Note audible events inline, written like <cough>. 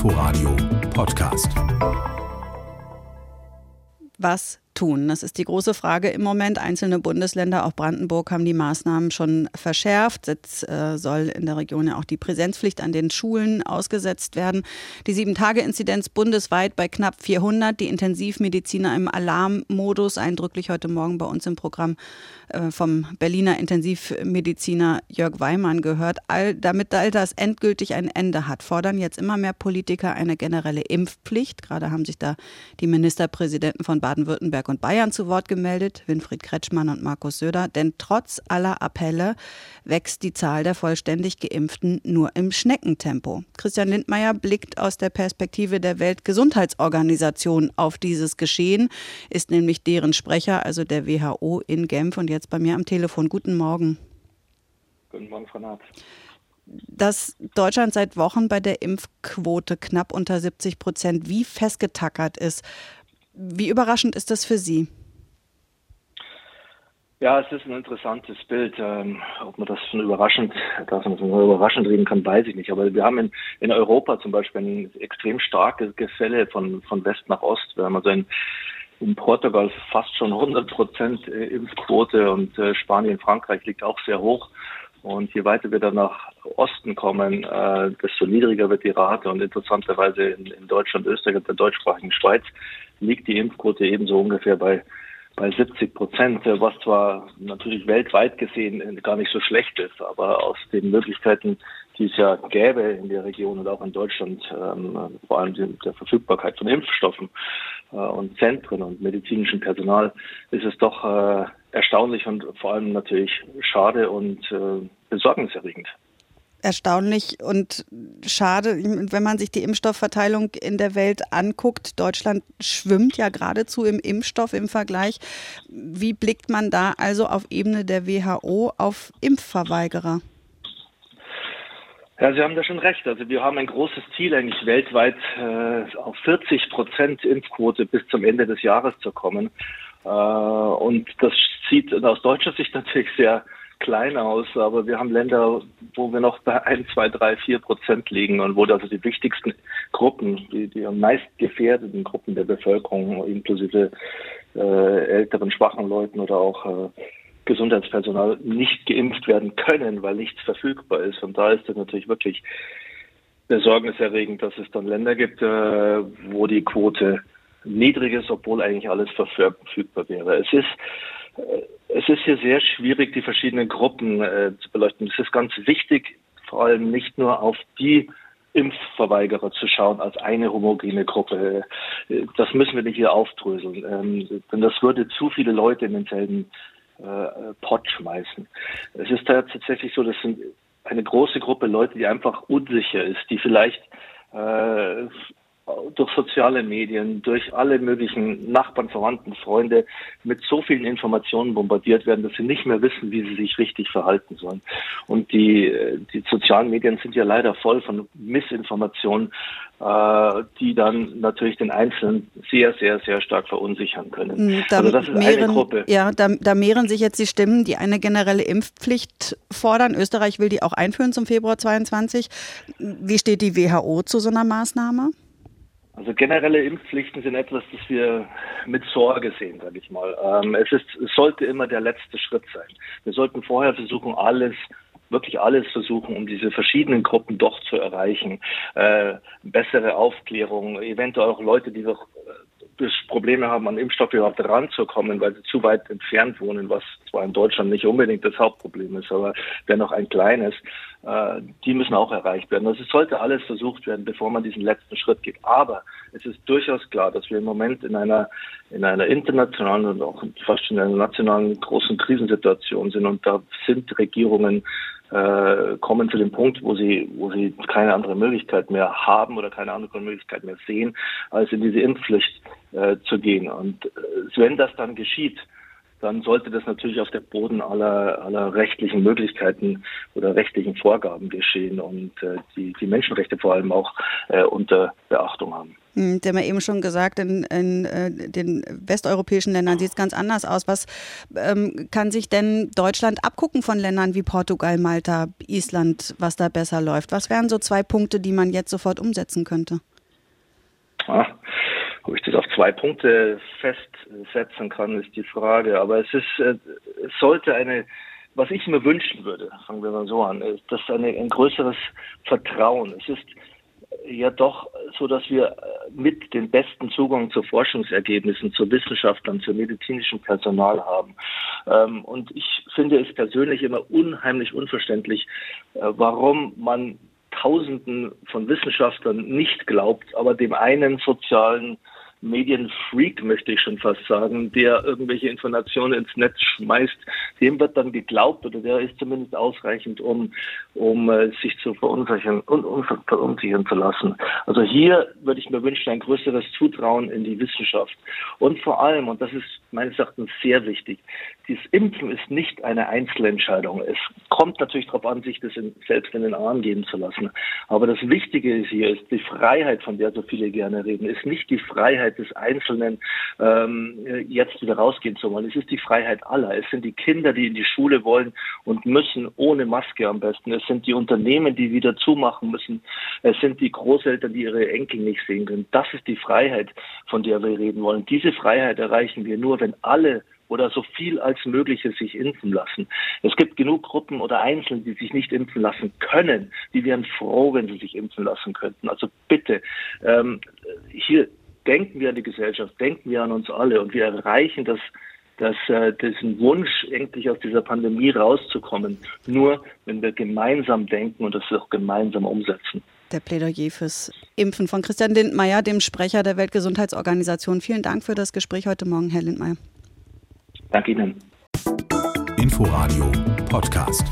Inforadio Podcast. Was tun? Das ist die große Frage im Moment. Einzelne Bundesländer, auch Brandenburg, haben die Maßnahmen schon verschärft. Jetzt äh, soll in der Region ja auch die Präsenzpflicht an den Schulen ausgesetzt werden. Die Sieben-Tage-Inzidenz bundesweit bei knapp 400. Die Intensivmediziner im Alarmmodus. Eindrücklich heute Morgen bei uns im Programm äh, vom Berliner Intensivmediziner Jörg Weimann gehört. All, damit all das endgültig ein Ende hat, fordern jetzt immer mehr Politiker eine generelle Impfpflicht. Gerade haben sich da die Ministerpräsidenten von Baden-Württemberg und Bayern zu Wort gemeldet, Winfried Kretschmann und Markus Söder. Denn trotz aller Appelle wächst die Zahl der vollständig Geimpften nur im Schneckentempo. Christian Lindmeier blickt aus der Perspektive der Weltgesundheitsorganisation auf dieses Geschehen, ist nämlich deren Sprecher, also der WHO in Genf und jetzt bei mir am Telefon. Guten Morgen. Guten Morgen, Frau Naht dass Deutschland seit Wochen bei der Impfquote knapp unter 70 Prozent wie festgetackert ist. Wie überraschend ist das für Sie? Ja, es ist ein interessantes Bild. Ähm, ob man das schon überraschend, dass man das überraschend reden kann, weiß ich nicht. Aber wir haben in, in Europa zum Beispiel ein extrem starkes Gefälle von, von West nach Ost. Wir haben also in, in Portugal fast schon 100 Prozent äh, Impfquote und äh, Spanien, Frankreich liegt auch sehr hoch. Und je weiter wir dann nach Osten kommen, äh, desto niedriger wird die Rate. Und interessanterweise in, in Deutschland, Österreich und der deutschsprachigen Schweiz liegt die Impfquote ebenso ungefähr bei bei 70 Prozent, was zwar natürlich weltweit gesehen gar nicht so schlecht ist, aber aus den Möglichkeiten, die es ja gäbe in der Region und auch in Deutschland, ähm, vor allem der Verfügbarkeit von Impfstoffen äh, und Zentren und medizinischem Personal, ist es doch äh, erstaunlich und vor allem natürlich schade und äh, besorgniserregend erstaunlich und schade, wenn man sich die Impfstoffverteilung in der Welt anguckt. Deutschland schwimmt ja geradezu im Impfstoff im Vergleich. Wie blickt man da also auf Ebene der WHO auf Impfverweigerer? Ja, Sie haben da schon recht. Also wir haben ein großes Ziel, eigentlich weltweit äh, auf 40 Prozent Impfquote bis zum Ende des Jahres zu kommen. Äh, und das sieht aus deutscher Sicht <laughs> natürlich sehr klein aus, aber wir haben Länder, wo wir noch bei ein, zwei, drei, vier Prozent liegen und wo also die wichtigsten Gruppen, die, die meist gefährdeten Gruppen der Bevölkerung, inklusive äh, älteren, schwachen Leuten oder auch äh, Gesundheitspersonal nicht geimpft werden können, weil nichts verfügbar ist. Und da ist es natürlich wirklich besorgniserregend, dass es dann Länder gibt, äh, wo die Quote niedrig ist, obwohl eigentlich alles verfügbar wäre. Es ist äh, es ist hier sehr schwierig, die verschiedenen Gruppen äh, zu beleuchten. Es ist ganz wichtig, vor allem nicht nur auf die Impfverweigerer zu schauen als eine homogene Gruppe. Äh, das müssen wir nicht hier aufdröseln, ähm, denn das würde zu viele Leute in denselben äh, Pott schmeißen. Es ist tatsächlich so, das sind eine große Gruppe Leute, die einfach unsicher ist, die vielleicht äh, durch soziale Medien, durch alle möglichen Nachbarn, Verwandten, Freunde mit so vielen Informationen bombardiert werden, dass sie nicht mehr wissen, wie sie sich richtig verhalten sollen. Und die, die sozialen Medien sind ja leider voll von Missinformationen, äh, die dann natürlich den Einzelnen sehr, sehr, sehr stark verunsichern können. Hm, da also das ist mehren, eine Gruppe. Ja, da, da mehren sich jetzt die Stimmen, die eine generelle Impfpflicht fordern. Österreich will die auch einführen zum Februar 22. Wie steht die WHO zu so einer Maßnahme? Also generelle Impfpflichten sind etwas, das wir mit Sorge sehen, sage ich mal. Ähm, es, ist, es sollte immer der letzte Schritt sein. Wir sollten vorher versuchen, alles wirklich alles versuchen, um diese verschiedenen Gruppen doch zu erreichen. Äh, bessere Aufklärung, eventuell auch Leute, die doch Probleme haben, an Impfstoffe überhaupt ranzukommen, weil sie zu weit entfernt wohnen, was zwar in Deutschland nicht unbedingt das Hauptproblem ist, aber dennoch ein kleines. Äh, die müssen auch erreicht werden. Also es sollte alles versucht werden, bevor man diesen letzten Schritt geht. Aber es ist durchaus klar, dass wir im Moment in einer, in einer internationalen und auch fast in einer nationalen großen Krisensituation sind und da sind Regierungen äh, kommen zu dem Punkt, wo sie, wo sie keine andere Möglichkeit mehr haben oder keine andere Möglichkeit mehr sehen, als in diese Impfpflicht äh, zu gehen. Und äh, wenn das dann geschieht, dann sollte das natürlich auf dem Boden aller, aller rechtlichen Möglichkeiten oder rechtlichen Vorgaben geschehen und äh, die, die Menschenrechte vor allem auch äh, unter Beachtung haben. Hm, Sie haben ja eben schon gesagt, in, in äh, den westeuropäischen Ländern sieht es ganz anders aus. Was ähm, kann sich denn Deutschland abgucken von Ländern wie Portugal, Malta, Island, was da besser läuft? Was wären so zwei Punkte, die man jetzt sofort umsetzen könnte? Ah, ob ich das auf zwei Punkte festsetzen kann, ist die Frage. Aber es ist, äh, es sollte eine, was ich mir wünschen würde, fangen wir mal so an, ist das eine, ein größeres Vertrauen. Es ist ja doch so, dass wir äh, mit den besten Zugang zu Forschungsergebnissen, zu Wissenschaftlern, zu medizinischem Personal haben. Ähm, und ich finde es persönlich immer unheimlich unverständlich, äh, warum man Tausenden von Wissenschaftlern nicht glaubt, aber dem einen sozialen Medienfreak, möchte ich schon fast sagen, der irgendwelche Informationen ins Netz schmeißt, dem wird dann geglaubt oder der ist zumindest ausreichend, um, um äh, sich zu verunsichern und um, verunsichern zu lassen. Also hier würde ich mir wünschen, ein größeres Zutrauen in die Wissenschaft. Und vor allem, und das ist meines Erachtens sehr wichtig, dieses Impfen ist nicht eine Einzelentscheidung. Es kommt natürlich darauf an, sich das in, selbst in den Arm geben zu lassen. Aber das Wichtige ist hier, ist die Freiheit, von der so viele gerne reden, ist nicht die Freiheit, Freiheit des Einzelnen, ähm, jetzt wieder rausgehen zu wollen. Es ist die Freiheit aller. Es sind die Kinder, die in die Schule wollen und müssen, ohne Maske am besten. Es sind die Unternehmen, die wieder zumachen müssen. Es sind die Großeltern, die ihre Enkel nicht sehen können. Das ist die Freiheit, von der wir reden wollen. Diese Freiheit erreichen wir nur, wenn alle oder so viel als möglich sich impfen lassen. Es gibt genug Gruppen oder Einzelne, die sich nicht impfen lassen können. Die wären froh, wenn sie sich impfen lassen könnten. Also bitte, ähm, hier denken wir an die Gesellschaft, denken wir an uns alle und wir erreichen das, das, äh, diesen Wunsch, endlich aus dieser Pandemie rauszukommen, nur wenn wir gemeinsam denken und das auch gemeinsam umsetzen. Der Plädoyer fürs Impfen von Christian Lindmeier, dem Sprecher der Weltgesundheitsorganisation. Vielen Dank für das Gespräch heute Morgen, Herr Lindmeier. Danke Ihnen. Inforadio Podcast.